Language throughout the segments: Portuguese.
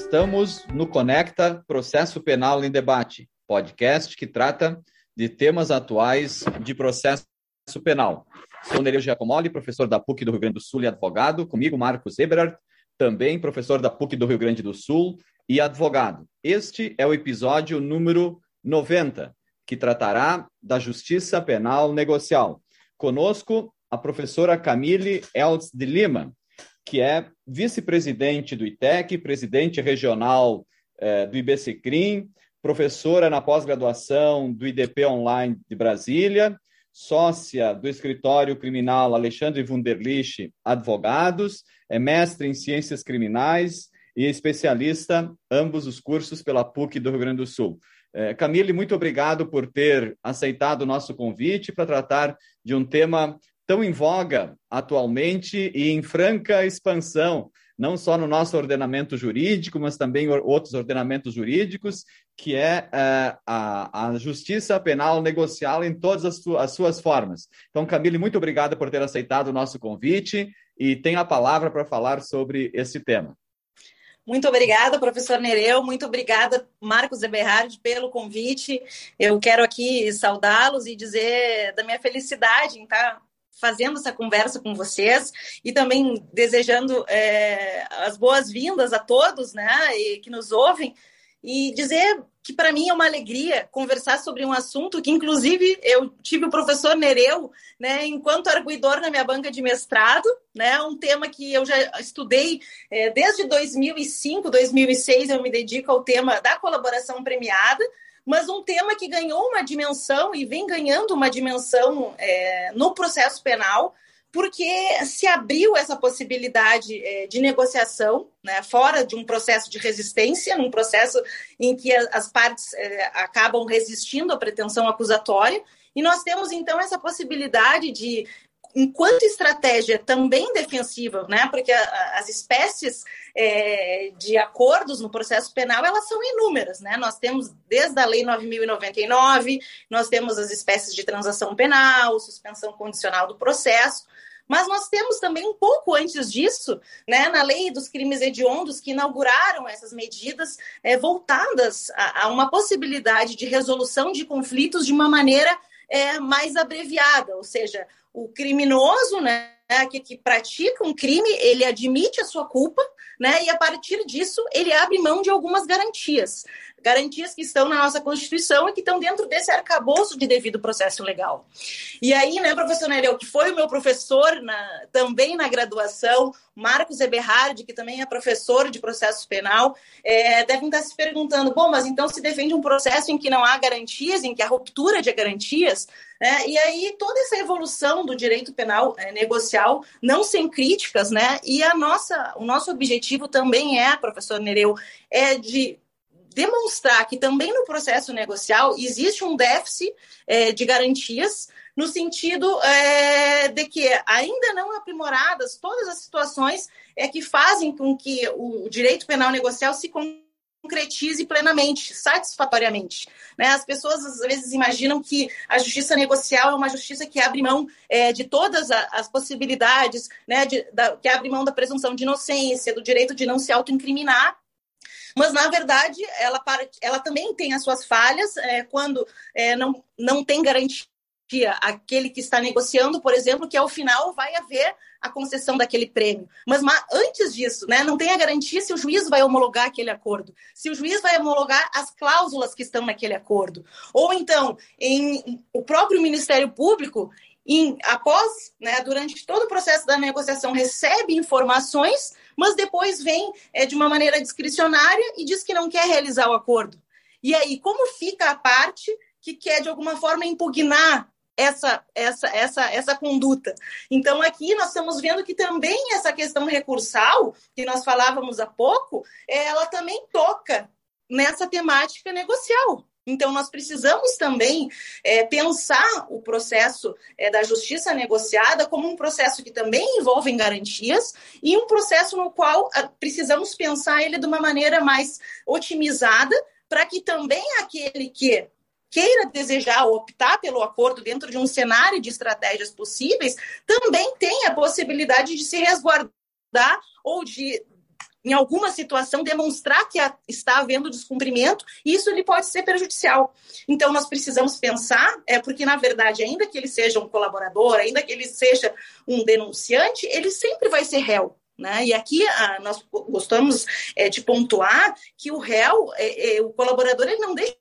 Estamos no Conecta Processo Penal em Debate, podcast que trata de temas atuais de processo penal. Sou Nereu Giacomoli, professor da PUC do Rio Grande do Sul e advogado. Comigo, Marcos Eberard, também professor da PUC do Rio Grande do Sul e advogado. Este é o episódio número 90, que tratará da justiça penal negocial. Conosco, a professora Camille Eltz de Lima, que é vice-presidente do ITEC, presidente regional eh, do IBCCRIM, professora na pós-graduação do IDP Online de Brasília, sócia do escritório criminal Alexandre Wunderlich Advogados, é mestre em ciências criminais e especialista, ambos os cursos pela PUC do Rio Grande do Sul. Eh, Camille, muito obrigado por ter aceitado o nosso convite para tratar de um tema tão em voga atualmente e em franca expansão, não só no nosso ordenamento jurídico, mas também outros ordenamentos jurídicos, que é uh, a, a, justiça penal negocial em todas as, as, suas formas. Então, Camille, muito obrigado por ter aceitado o nosso convite e tem a palavra para falar sobre esse tema. Muito obrigada, professor Nereu. Muito obrigada, Marcos Eberhard, pelo convite. Eu quero aqui saudá-los e dizer da minha felicidade em estar fazendo essa conversa com vocês e também desejando é, as boas-vindas a todos, né, e que nos ouvem. E dizer que para mim é uma alegria conversar sobre um assunto que, inclusive, eu tive o professor Nereu, né, enquanto arguidor na minha banca de mestrado, né, um tema que eu já estudei é, desde 2005, 2006, eu me dedico ao tema da colaboração premiada, mas um tema que ganhou uma dimensão e vem ganhando uma dimensão é, no processo penal, porque se abriu essa possibilidade é, de negociação, né, fora de um processo de resistência, num processo em que as partes é, acabam resistindo à pretensão acusatória, e nós temos então essa possibilidade de enquanto estratégia também defensiva, né? Porque a, as espécies é, de acordos no processo penal elas são inúmeras, né? Nós temos desde a Lei 9.099, nós temos as espécies de transação penal, suspensão condicional do processo. Mas nós temos também um pouco antes disso, né, na lei dos crimes hediondos, que inauguraram essas medidas é, voltadas a, a, uma possibilidade de resolução de conflitos de uma maneira é, mais abreviada, ou seja, o criminoso, né, que, que pratica um crime, ele admite a sua culpa, né, e a partir disso ele abre mão de algumas garantias garantias que estão na nossa Constituição e que estão dentro desse arcabouço de devido processo legal. E aí, né, professor Nereu, que foi o meu professor na, também na graduação, Marcos Eberhard, que também é professor de processo penal, é, devem estar se perguntando: bom, mas então se defende um processo em que não há garantias, em que há ruptura de garantias? É, e aí toda essa evolução do direito penal é, negocial, não sem críticas, né? E a nossa, o nosso objetivo também é, professor Nereu, é de demonstrar que também no processo negocial existe um déficit é, de garantias, no sentido é, de que ainda não aprimoradas todas as situações é, que fazem com que o direito penal negocial se concretize plenamente, satisfatoriamente. Né? As pessoas às vezes imaginam que a justiça negocial é uma justiça que abre mão é, de todas as possibilidades, né? de, da, que abre mão da presunção de inocência, do direito de não se autoincriminar, mas, na verdade, ela, ela também tem as suas falhas é, quando é, não, não tem garantia aquele que está negociando, por exemplo, que ao final vai haver a concessão daquele prêmio. Mas, mas, antes disso, né, não tem a garantia se o juiz vai homologar aquele acordo, se o juiz vai homologar as cláusulas que estão naquele acordo. Ou então, em, o próprio Ministério Público, em, após, né, durante todo o processo da negociação, recebe informações mas depois vem é, de uma maneira discricionária e diz que não quer realizar o acordo. E aí, como fica a parte que quer, de alguma forma, impugnar essa, essa, essa, essa conduta. Então, aqui nós estamos vendo que também essa questão recursal, que nós falávamos há pouco, ela também toca nessa temática negocial. Então, nós precisamos também é, pensar o processo é, da justiça negociada como um processo que também envolve garantias e um processo no qual ah, precisamos pensar ele de uma maneira mais otimizada para que também aquele que queira desejar ou optar pelo acordo dentro de um cenário de estratégias possíveis, também tenha a possibilidade de se resguardar ou de em alguma situação, demonstrar que está havendo descumprimento, e isso ele pode ser prejudicial. Então, nós precisamos pensar, é porque, na verdade, ainda que ele seja um colaborador, ainda que ele seja um denunciante, ele sempre vai ser réu. Né? E aqui a, nós gostamos é, de pontuar que o réu, é, é, o colaborador, ele não deixa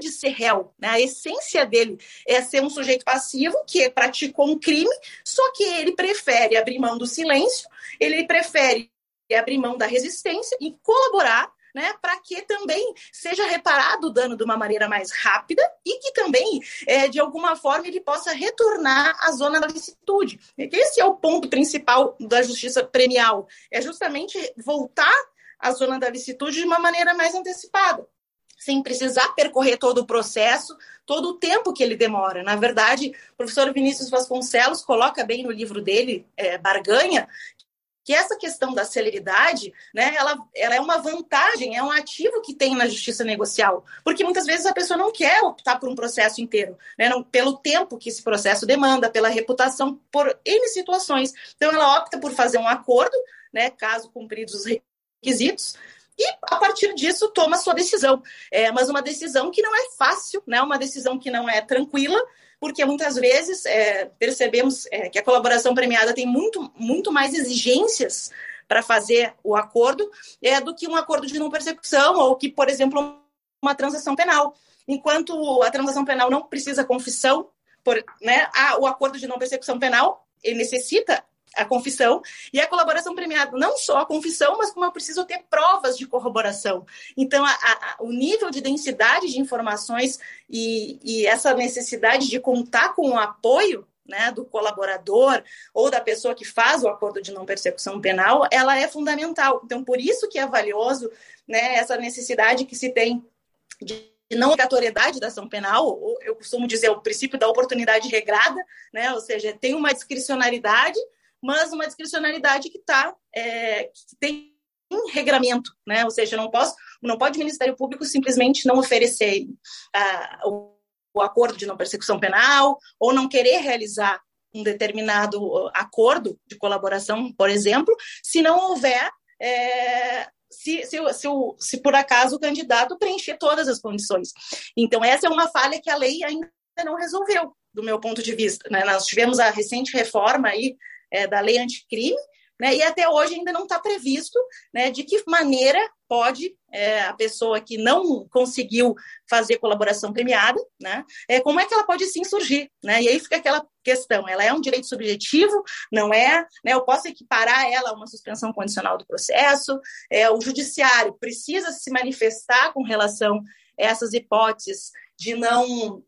de ser réu. Né? A essência dele é ser um sujeito passivo que praticou um crime, só que ele prefere abrir mão do silêncio, ele prefere abrir mão da resistência e colaborar né, para que também seja reparado o dano de uma maneira mais rápida e que também, é, de alguma forma, ele possa retornar à zona da licitude. Esse é o ponto principal da justiça premial, é justamente voltar à zona da licitude de uma maneira mais antecipada sem precisar percorrer todo o processo, todo o tempo que ele demora. Na verdade, o professor Vinícius Vasconcelos coloca bem no livro dele, é, Barganha, que essa questão da celeridade, né, ela, ela é uma vantagem, é um ativo que tem na justiça negocial, porque muitas vezes a pessoa não quer optar por um processo inteiro, né, não, pelo tempo que esse processo demanda, pela reputação, por N situações. Então, ela opta por fazer um acordo, né, caso cumpridos os requisitos, e a partir disso toma sua decisão. É, mas uma decisão que não é fácil, né, uma decisão que não é tranquila, porque muitas vezes é, percebemos é, que a colaboração premiada tem muito, muito mais exigências para fazer o acordo é, do que um acordo de não persecução ou que, por exemplo, uma transação penal. Enquanto a transação penal não precisa confissão, por, né, a, o acordo de não persecução penal ele necessita a confissão e a colaboração premiada, não só a confissão, mas como eu preciso ter provas de corroboração. Então, a, a, o nível de densidade de informações e, e essa necessidade de contar com o apoio né, do colaborador ou da pessoa que faz o acordo de não persecução penal, ela é fundamental. Então, por isso que é valioso né, essa necessidade que se tem de não obrigatoriedade da ação penal, eu costumo dizer o princípio da oportunidade regrada, né, ou seja, tem uma discricionalidade, mas uma discricionalidade que tá, é, que tem um regramento, né? Ou seja, não posso, não pode o Ministério Público simplesmente não oferecer uh, o, o acordo de não persecução penal ou não querer realizar um determinado acordo de colaboração, por exemplo, se não houver é, se, se, se, se, por acaso o candidato preencher todas as condições. Então, essa é uma falha que a lei ainda não resolveu, do meu ponto de vista. Né? Nós tivemos a recente reforma aí é, da lei anticrime, né, e até hoje ainda não está previsto né, de que maneira pode é, a pessoa que não conseguiu fazer colaboração premiada, né, é, como é que ela pode se insurgir? Né? E aí fica aquela questão, ela é um direito subjetivo, não é? Né, eu posso equiparar ela a uma suspensão condicional do processo, é, o judiciário precisa se manifestar com relação a essas hipóteses de não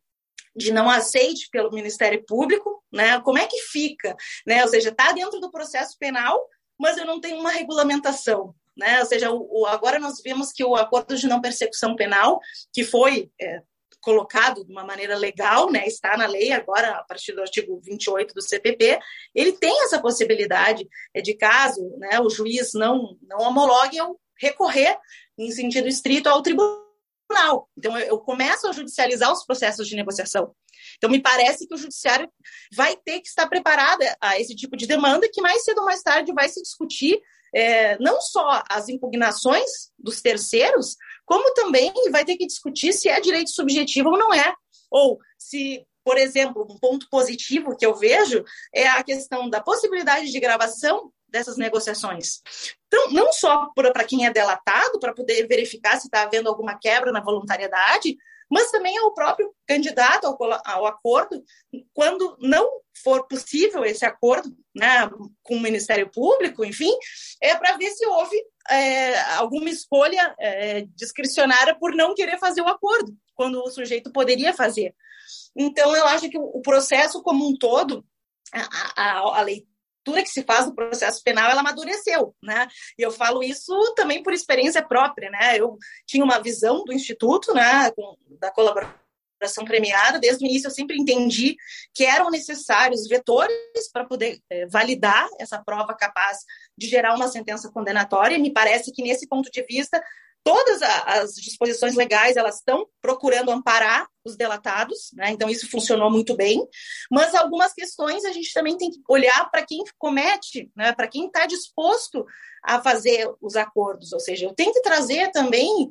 de não aceite pelo Ministério Público, né? Como é que fica, né? Ou seja, está dentro do processo penal, mas eu não tenho uma regulamentação, né? Ou seja, o, o, agora nós vemos que o acordo de não persecução penal, que foi é, colocado de uma maneira legal, né? Está na lei agora a partir do artigo 28 do CPP, ele tem essa possibilidade é, de caso, né? O juiz não não homologue eu recorrer em sentido estrito ao tribunal Então, eu começo a judicializar os processos de negociação. Então, me parece que o judiciário vai ter que estar preparado a esse tipo de demanda, que mais cedo ou mais tarde vai se discutir é, não só as impugnações dos terceiros, como também vai ter que discutir se é direito subjetivo ou não é. Ou se, por exemplo, um ponto positivo que eu vejo é a questão da possibilidade de gravação dessas negociações. Então, não só para quem é delatado, para poder verificar se está havendo alguma quebra na voluntariedade, mas também ao próprio candidato ao, ao acordo, quando não for possível esse acordo né, com o Ministério Público, enfim, é para ver se houve é, alguma escolha é, discricionária por não querer fazer o acordo, quando o sujeito poderia fazer. Então, eu acho que o processo como um todo, a, a, a leitura leitura que se faz do processo penal, ela amadureceu, né? E eu falo isso também por experiência própria, né? Eu tinha uma visão do Instituto, né, da colaboração premiada, desde o início eu sempre entendi que eram necessários vetores para poder é, validar essa prova capaz de gerar uma sentença condenatória. Me parece que, nesse ponto de vista, todas as disposições legais elas estão procurando amparar os delatados, né? então isso funcionou muito bem, mas algumas questões a gente também tem que olhar para quem comete, né? para quem está disposto a fazer os acordos, ou seja, eu tenho que trazer também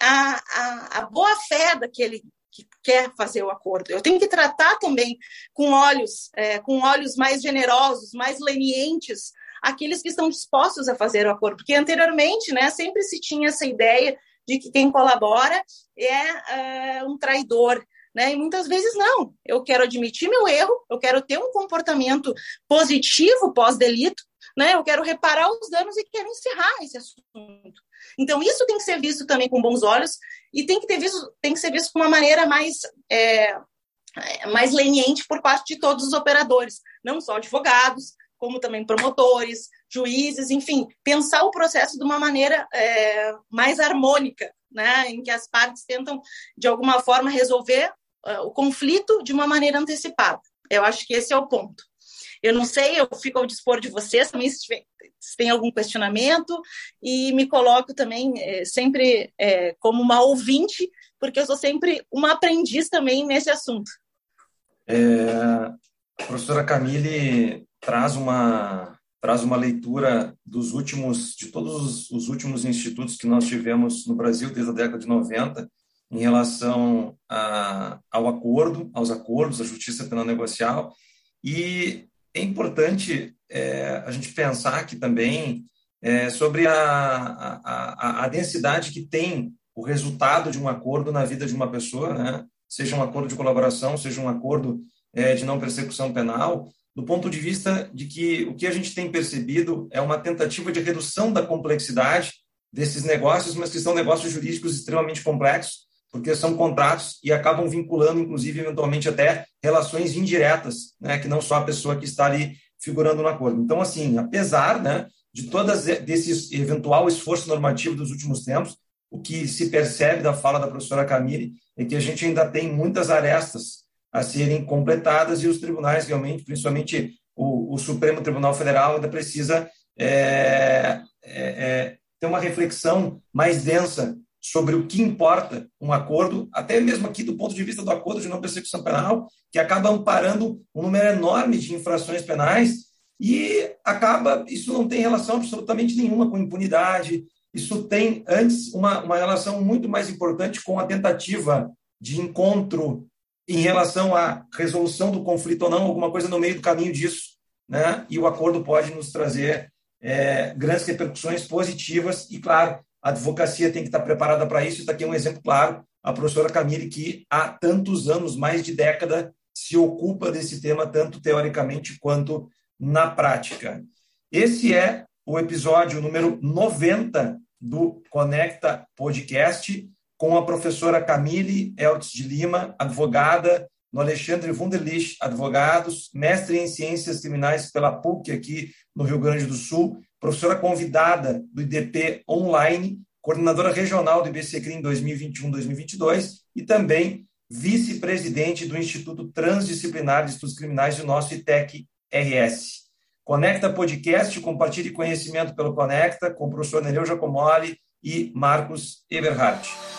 a, a, a boa fé daquele que quer fazer o acordo. Eu tenho que tratar também com olhos, é, com olhos mais generosos, mais lenientes, aqueles que estão dispostos a fazer o acordo, porque anteriormente, né, sempre se tinha essa ideia de que quem colabora é, é um traidor, né? E muitas vezes não. Eu quero admitir meu erro, eu quero ter um comportamento positivo pós-delito, né? Eu quero reparar os danos e quero encerrar esse assunto. Então isso tem que ser visto também com bons olhos e tem que ter visto, tem que ser visto com uma maneira mais é, mais leniente por parte de todos os operadores, não só advogados, como também promotores, juízes, enfim, pensar o processo de uma maneira é, mais harmônica, né, em que as partes tentam, de alguma forma, resolver uh, o conflito de uma maneira antecipada. Eu acho que esse é o ponto. Eu não sei, eu fico ao dispor de vocês também se, tiver, se tem algum questionamento e me coloco também é, sempre é, como uma ouvinte, porque eu sou sempre uma aprendiz também nesse assunto. É, professora Camille traz uma traz uma leitura dos últimos de todos os últimos institutos que nós tivemos no Brasil desde a década de 90 em relação a, ao acordo, aos acordos, à justiça penal negocial e é importante é, a gente pensar aqui também é, sobre a, a, a, densidade que tem o resultado de um acordo na vida de uma pessoa, né? seja um acordo de colaboração, seja um acordo é, de não persecução penal, do ponto de vista de que o que a gente tem percebido é uma tentativa de redução da complexidade desses negócios, mas que são negócios jurídicos extremamente complexos, porque são contratos e acabam vinculando, inclusive, eventualmente até relações indiretas, né, que não só a pessoa que está ali figurando no acordo. Então, assim, apesar né, de todas desse eventual esforço normativo dos últimos tempos, o que se percebe da fala da professora Camille é que a gente ainda tem muitas arestas a serem completadas e os tribunais realmente, principalmente o, o Supremo Tribunal Federal, ainda precisa é, é, é, ter uma reflexão mais densa sobre o que importa um acordo, até mesmo aqui do ponto de vista do acordo de não persecução penal, que acaba amparando um número enorme de infrações penais e acaba, isso não tem relação absolutamente nenhuma com impunidade, isso tem antes uma, uma relação muito mais importante com a tentativa de encontro em relação à resolução do conflito ou não, alguma coisa no meio do caminho disso, né? E o acordo pode nos trazer é, grandes repercussões positivas e, claro, a advocacia tem que estar preparada para isso. Está aqui um exemplo claro, a professora Camille, que há tantos anos, mais de década, se ocupa desse tema, tanto teoricamente quanto na prática. Esse é o episódio número 90 do Conecta Podcast, com a professora Camille Eltz de Lima, advogada, no Alexandre Wunderlich Advogados, mestre em Ciências Criminais pela PUC aqui no Rio Grande do Sul, professora convidada do IDP Online, coordenadora regional do IBCCRIM 2021-2022 e também vice-presidente do Instituto Transdisciplinar de Estudos Criminais do nosso ITEC RS. Conecta Podcast, compartilhe conhecimento pelo Conecta com o professor Nereu Giacomoli e Marcos Eberhardt.